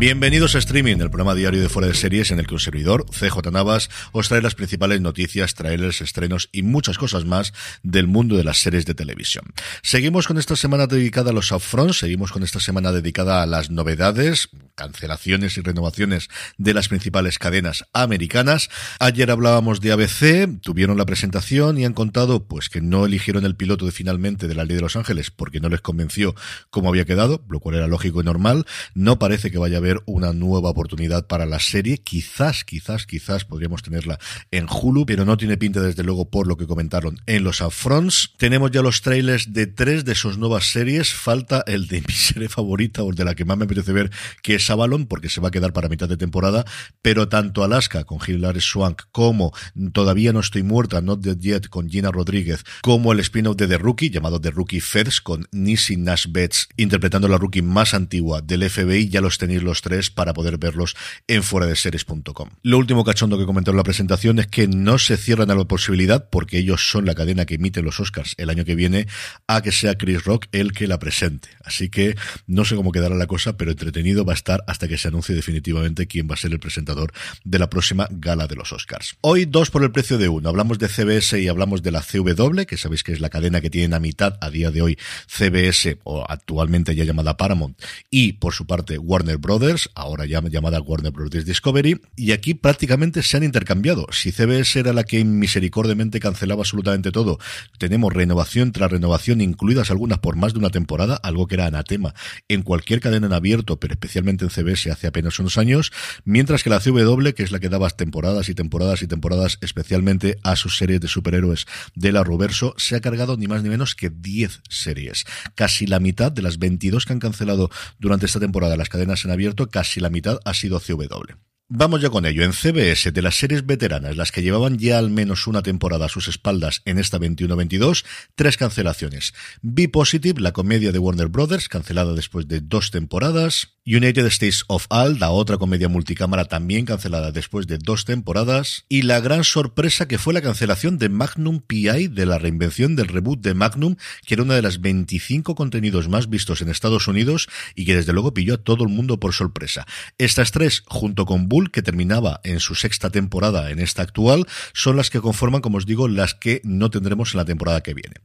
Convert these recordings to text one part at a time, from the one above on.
Bienvenidos a Streaming, el programa diario de Fuera de Series en el que un servidor, CJ Navas, os trae las principales noticias, trailers, estrenos y muchas cosas más del mundo de las series de televisión. Seguimos con esta semana dedicada a los upfronts, seguimos con esta semana dedicada a las novedades, cancelaciones y renovaciones de las principales cadenas americanas. Ayer hablábamos de ABC, tuvieron la presentación y han contado pues que no eligieron el piloto finalmente de la Ley de Los Ángeles porque no les convenció cómo había quedado, lo cual era lógico y normal. No parece que vaya a haber una nueva oportunidad para la serie. Quizás, quizás, quizás podríamos tenerla en Hulu, pero no tiene pinta desde luego por lo que comentaron en los upfronts. Tenemos ya los trailers de tres de sus nuevas series. Falta el de mi serie favorita o el de la que más me apetece ver, que es Avalon, porque se va a quedar para mitad de temporada. Pero tanto Alaska con Hilary Swank como Todavía no estoy muerta, Not Dead Yet con Gina Rodríguez, como el spin-off de The Rookie llamado The Rookie Feds con Nisi Nash Betts interpretando la rookie más antigua del FBI. Ya los tenéis los tres para poder verlos en fuera de series.com. Lo último cachondo que comentó en la presentación es que no se cierran a la posibilidad, porque ellos son la cadena que emite los Oscars el año que viene, a que sea Chris Rock el que la presente. Así que no sé cómo quedará la cosa, pero entretenido va a estar hasta que se anuncie definitivamente quién va a ser el presentador de la próxima gala de los Oscars. Hoy dos por el precio de uno. Hablamos de CBS y hablamos de la CW, que sabéis que es la cadena que tiene a mitad a día de hoy CBS, o actualmente ya llamada Paramount, y por su parte Warner Brothers ahora ya llamada Warner Bros. Discovery, y aquí prácticamente se han intercambiado. Si CBS era la que misericordiamente cancelaba absolutamente todo, tenemos renovación tras renovación, incluidas algunas por más de una temporada, algo que era anatema en cualquier cadena en abierto, pero especialmente en CBS hace apenas unos años, mientras que la CW, que es la que daba temporadas y temporadas y temporadas especialmente a sus series de superhéroes de la Roverso, se ha cargado ni más ni menos que 10 series. Casi la mitad de las 22 que han cancelado durante esta temporada las cadenas en abierto casi la mitad ha sido CW. Vamos ya con ello. En CBS, de las series veteranas, las que llevaban ya al menos una temporada a sus espaldas en esta 21-22, tres cancelaciones. Be Positive, la comedia de Warner Brothers, cancelada después de dos temporadas. United States of All, la otra comedia multicámara también cancelada después de dos temporadas. Y la gran sorpresa que fue la cancelación de Magnum PI, de la reinvención del reboot de Magnum, que era una de las 25 contenidos más vistos en Estados Unidos y que desde luego pilló a todo el mundo por sorpresa. Estas tres, junto con Bull, que terminaba en su sexta temporada en esta actual, son las que conforman, como os digo, las que no tendremos en la temporada que viene.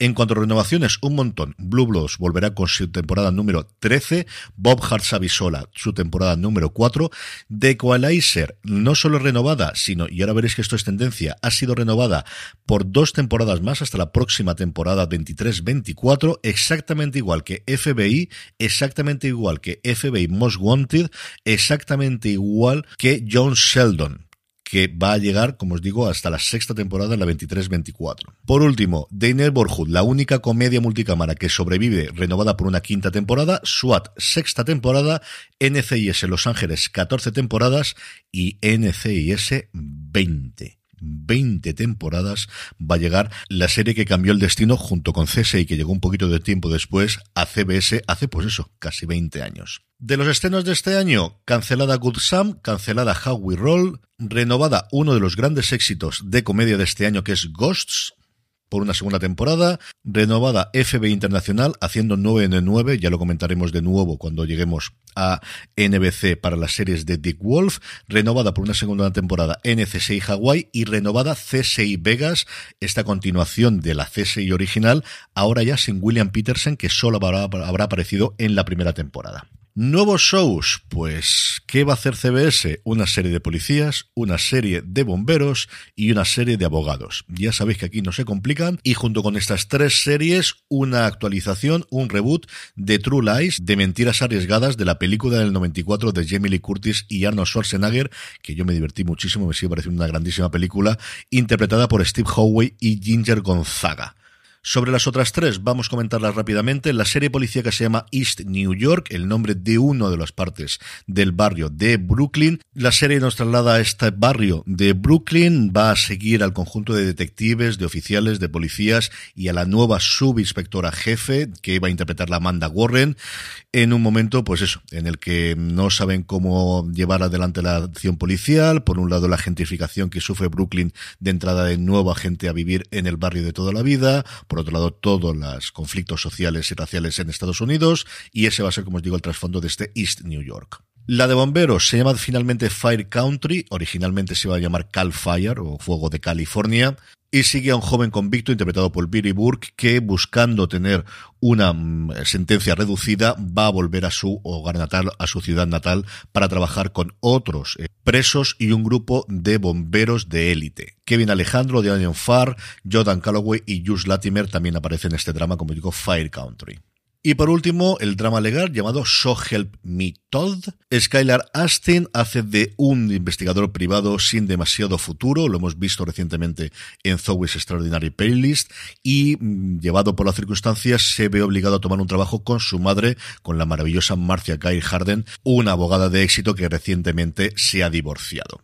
En cuanto a renovaciones, un montón. Blue Bloods volverá con su temporada número 13. Bob Hart Savisola, su temporada número 4. The Equalizer, no solo renovada, sino, y ahora veréis que esto es tendencia, ha sido renovada por dos temporadas más hasta la próxima temporada 23-24, exactamente igual que FBI, exactamente igual que FBI Most Wanted, exactamente igual que John Sheldon que va a llegar, como os digo, hasta la sexta temporada, la 23-24. Por último, The Neighborhood, la única comedia multicámara que sobrevive, renovada por una quinta temporada, SWAT, sexta temporada, NCIS Los Ángeles, 14 temporadas y NCIS 20. 20 temporadas va a llegar la serie que cambió el destino junto con CSI que llegó un poquito de tiempo después a CBS hace pues eso, casi 20 años. De los estrenos de este año, cancelada Good Sam, cancelada How We Roll, renovada uno de los grandes éxitos de comedia de este año que es Ghosts, por una segunda temporada, renovada FB Internacional haciendo 9 en 9, ya lo comentaremos de nuevo cuando lleguemos a NBC para las series de Dick Wolf, renovada por una segunda temporada NCSI Hawaii y renovada CSI Vegas, esta continuación de la CSI original, ahora ya sin William Peterson que solo habrá, habrá aparecido en la primera temporada. Nuevos shows, pues, ¿qué va a hacer CBS? Una serie de policías, una serie de bomberos y una serie de abogados. Ya sabéis que aquí no se complican y junto con estas tres series, una actualización, un reboot de True Lies, de mentiras arriesgadas de la película del 94 de Jamie Lee Curtis y Arnold Schwarzenegger, que yo me divertí muchísimo, me sigue pareciendo una grandísima película, interpretada por Steve Howey y Ginger Gonzaga. Sobre las otras tres, vamos a comentarlas rápidamente. La serie policíaca se llama East New York, el nombre de una de las partes del barrio de Brooklyn. La serie nos traslada a este barrio de Brooklyn, va a seguir al conjunto de detectives, de oficiales, de policías y a la nueva subinspectora jefe que va a interpretar la Amanda Warren en un momento, pues eso, en el que no saben cómo llevar adelante la acción policial. Por un lado, la gentrificación que sufre Brooklyn de entrada de nueva gente a vivir en el barrio de toda la vida otro lado, todos los conflictos sociales y raciales en Estados Unidos, y ese va a ser, como os digo, el trasfondo de este East New York. La de bomberos se llama finalmente Fire Country, originalmente se iba a llamar Cal Fire o Fuego de California, y sigue a un joven convicto interpretado por Billy Burke que buscando tener una mm, sentencia reducida va a volver a su hogar natal, a su ciudad natal para trabajar con otros eh, presos y un grupo de bomberos de élite. Kevin Alejandro, Daniel Farr, Jordan Calloway y Jules Latimer también aparecen en este drama, como digo, Fire Country. Y por último, el drama legal llamado So Help Me Todd. Skylar Astin hace de un investigador privado sin demasiado futuro, lo hemos visto recientemente en Zoe's Extraordinary Playlist, y mm, llevado por las circunstancias se ve obligado a tomar un trabajo con su madre, con la maravillosa Marcia Guy Harden, una abogada de éxito que recientemente se ha divorciado.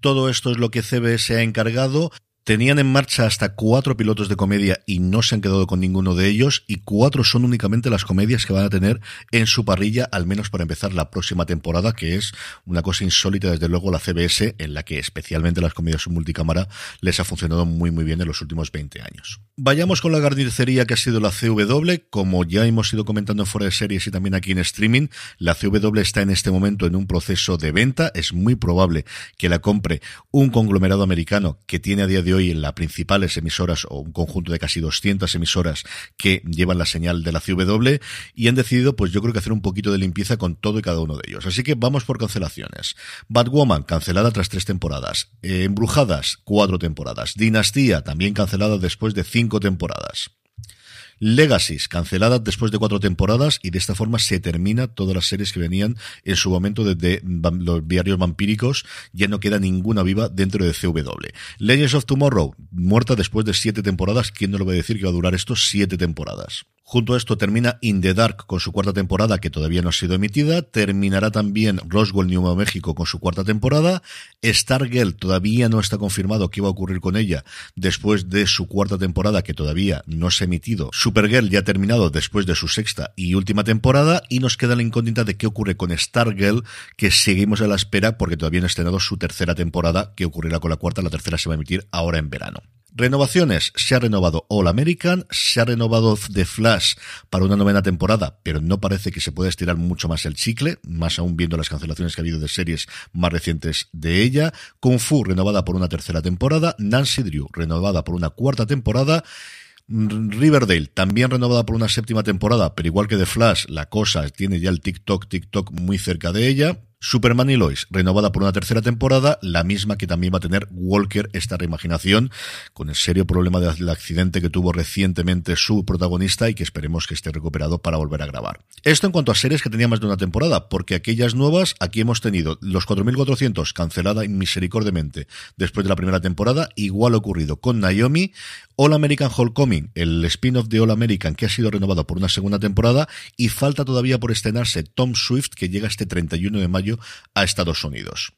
Todo esto es lo que CBS ha encargado Tenían en marcha hasta cuatro pilotos de comedia y no se han quedado con ninguno de ellos y cuatro son únicamente las comedias que van a tener en su parrilla, al menos para empezar la próxima temporada, que es una cosa insólita desde luego la CBS, en la que especialmente las comedias multicámara les ha funcionado muy muy bien en los últimos 20 años. Vayamos con la garnicería que ha sido la CW, como ya hemos ido comentando en fuera de series y también aquí en streaming, la CW está en este momento en un proceso de venta, es muy probable que la compre un conglomerado americano que tiene a día de hoy en las principales emisoras o un conjunto de casi 200 emisoras que llevan la señal de la CW y han decidido pues yo creo que hacer un poquito de limpieza con todo y cada uno de ellos. Así que vamos por cancelaciones. Batwoman cancelada tras tres temporadas. Embrujadas cuatro temporadas. Dinastía también cancelada después de cinco temporadas. Legacies, cancelada después de cuatro temporadas y de esta forma se termina todas las series que venían en su momento de, los diarios vampíricos, ya no queda ninguna viva dentro de CW. Legends of Tomorrow, muerta después de siete temporadas, ¿quién no lo va a decir que va a durar esto siete temporadas? Junto a esto termina In the Dark con su cuarta temporada que todavía no ha sido emitida. Terminará también Roswell, New México con su cuarta temporada. Stargirl todavía no está confirmado qué va a ocurrir con ella después de su cuarta temporada que todavía no se ha emitido. Supergirl ya ha terminado después de su sexta y última temporada y nos queda la incógnita de qué ocurre con Stargirl que seguimos a la espera porque todavía no ha estrenado su tercera temporada que ocurrirá con la cuarta. La tercera se va a emitir ahora en verano. Renovaciones. Se ha renovado All American, se ha renovado The Flash para una novena temporada, pero no parece que se pueda estirar mucho más el chicle, más aún viendo las cancelaciones que ha habido de series más recientes de ella. Kung Fu renovada por una tercera temporada, Nancy Drew renovada por una cuarta temporada. Riverdale, también renovada por una séptima temporada, pero igual que The Flash, la cosa tiene ya el TikTok, TikTok muy cerca de ella. Superman y Lois, renovada por una tercera temporada, la misma que también va a tener Walker, esta reimaginación, con el serio problema del accidente que tuvo recientemente su protagonista y que esperemos que esté recuperado para volver a grabar. Esto en cuanto a series que tenía más de una temporada, porque aquellas nuevas, aquí hemos tenido los 4400 cancelada misericordiamente después de la primera temporada, igual ocurrido con Naomi, All American Homecoming, el spin-off de All American que ha sido renovado por una segunda temporada y falta todavía por estrenarse Tom Swift que llega este 31 de mayo a Estados Unidos.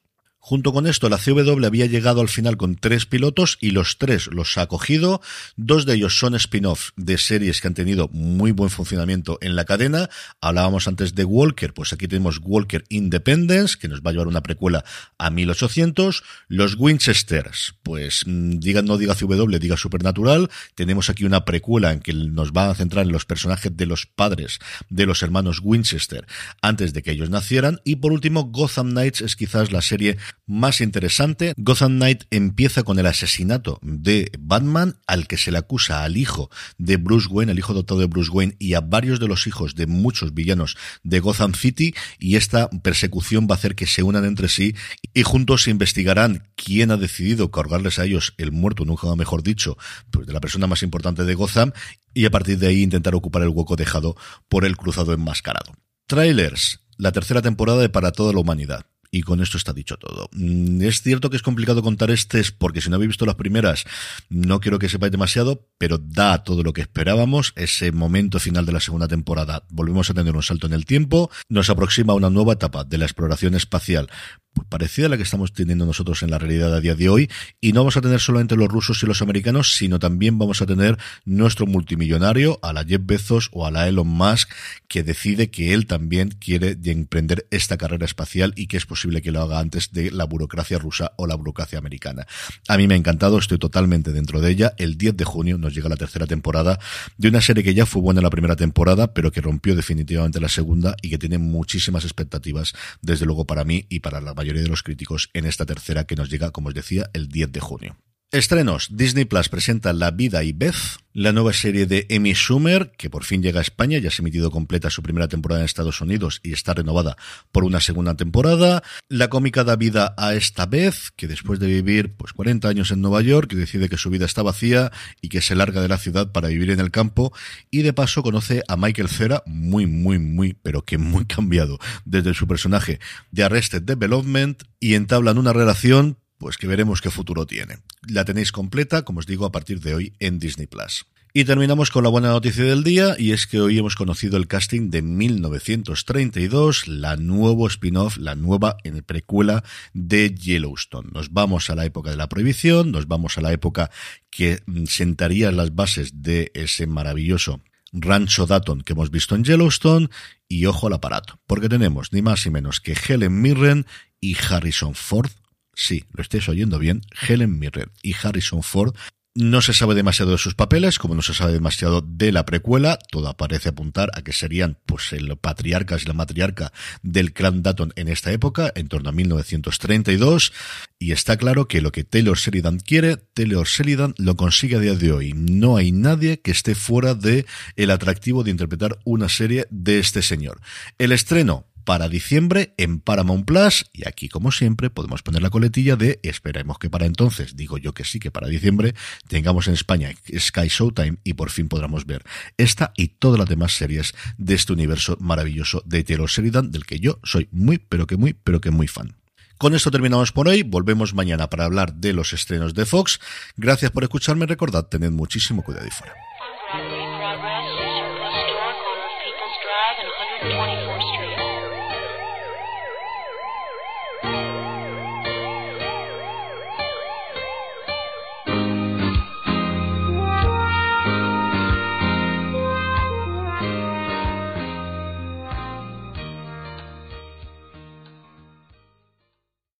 Junto con esto, la CW había llegado al final con tres pilotos y los tres los ha cogido. Dos de ellos son spin-off de series que han tenido muy buen funcionamiento en la cadena. Hablábamos antes de Walker, pues aquí tenemos Walker Independence, que nos va a llevar una precuela a 1800. Los Winchesters, pues mm, diga no diga CW, diga Supernatural. Tenemos aquí una precuela en que nos va a centrar en los personajes de los padres de los hermanos Winchester antes de que ellos nacieran. Y por último, Gotham Knights es quizás la serie más interesante. Gotham Knight empieza con el asesinato de Batman, al que se le acusa al hijo de Bruce Wayne, el hijo adoptado de Bruce Wayne, y a varios de los hijos de muchos villanos de Gotham City, y esta persecución va a hacer que se unan entre sí y juntos investigarán quién ha decidido cargarles a ellos el muerto, nunca mejor dicho, pues de la persona más importante de Gotham, y a partir de ahí intentar ocupar el hueco dejado por el cruzado enmascarado. Trailers, la tercera temporada de Para toda la humanidad y con esto está dicho todo. Mm, es cierto que es complicado contar este, porque si no habéis visto las primeras, no quiero que sepáis demasiado, pero da todo lo que esperábamos. Ese momento final de la segunda temporada, volvemos a tener un salto en el tiempo, nos aproxima una nueva etapa de la exploración espacial pues parecida a la que estamos teniendo nosotros en la realidad a día de hoy y no vamos a tener solamente los rusos y los americanos sino también vamos a tener nuestro multimillonario a la Jeff Bezos o a la Elon Musk que decide que él también quiere emprender esta carrera espacial y que es posible que lo haga antes de la burocracia rusa o la burocracia americana. A mí me ha encantado, estoy totalmente dentro de ella. El 10 de junio nos llega la tercera temporada de una serie que ya fue buena la primera temporada pero que rompió definitivamente la segunda y que tiene muchísimas expectativas desde luego para mí y para la mayoría de los críticos en esta tercera que nos llega, como os decía, el 10 de junio. Estrenos. Disney Plus presenta La vida y Beth, la nueva serie de Amy Schumer, que por fin llega a España, ya se ha emitido completa su primera temporada en Estados Unidos y está renovada por una segunda temporada. La cómica da vida a esta vez, que después de vivir pues 40 años en Nueva York, decide que su vida está vacía y que se larga de la ciudad para vivir en el campo y de paso conoce a Michael Cera, muy, muy, muy, pero que muy cambiado desde su personaje de Arrested Development y entablan una relación pues que veremos qué futuro tiene. La tenéis completa, como os digo, a partir de hoy en Disney Plus. Y terminamos con la buena noticia del día, y es que hoy hemos conocido el casting de 1932, la nuevo spin-off, la nueva precuela de Yellowstone. Nos vamos a la época de la prohibición, nos vamos a la época que mm, sentaría las bases de ese maravilloso rancho Datton que hemos visto en Yellowstone, y ojo al aparato, porque tenemos ni más ni menos que Helen Mirren y Harrison Ford sí, lo estáis oyendo bien, Helen Mirren y Harrison Ford no se sabe demasiado de sus papeles, como no se sabe demasiado de la precuela, todo parece apuntar a que serían pues el patriarcas y la matriarca del clan Datton en esta época, en torno a 1932, y está claro que lo que Taylor Sheridan quiere, Taylor Sheridan lo consigue a día de hoy. No hay nadie que esté fuera de el atractivo de interpretar una serie de este señor. El estreno para diciembre en Paramount Plus y aquí como siempre podemos poner la coletilla de esperemos que para entonces, digo yo que sí que para diciembre tengamos en España Sky Showtime y por fin podamos ver esta y todas las demás series de este universo maravilloso de Taylor Sheridan del que yo soy muy pero que muy pero que muy fan. Con esto terminamos por hoy, volvemos mañana para hablar de los estrenos de Fox. Gracias por escucharme, recordad, tened muchísimo cuidado y fuera.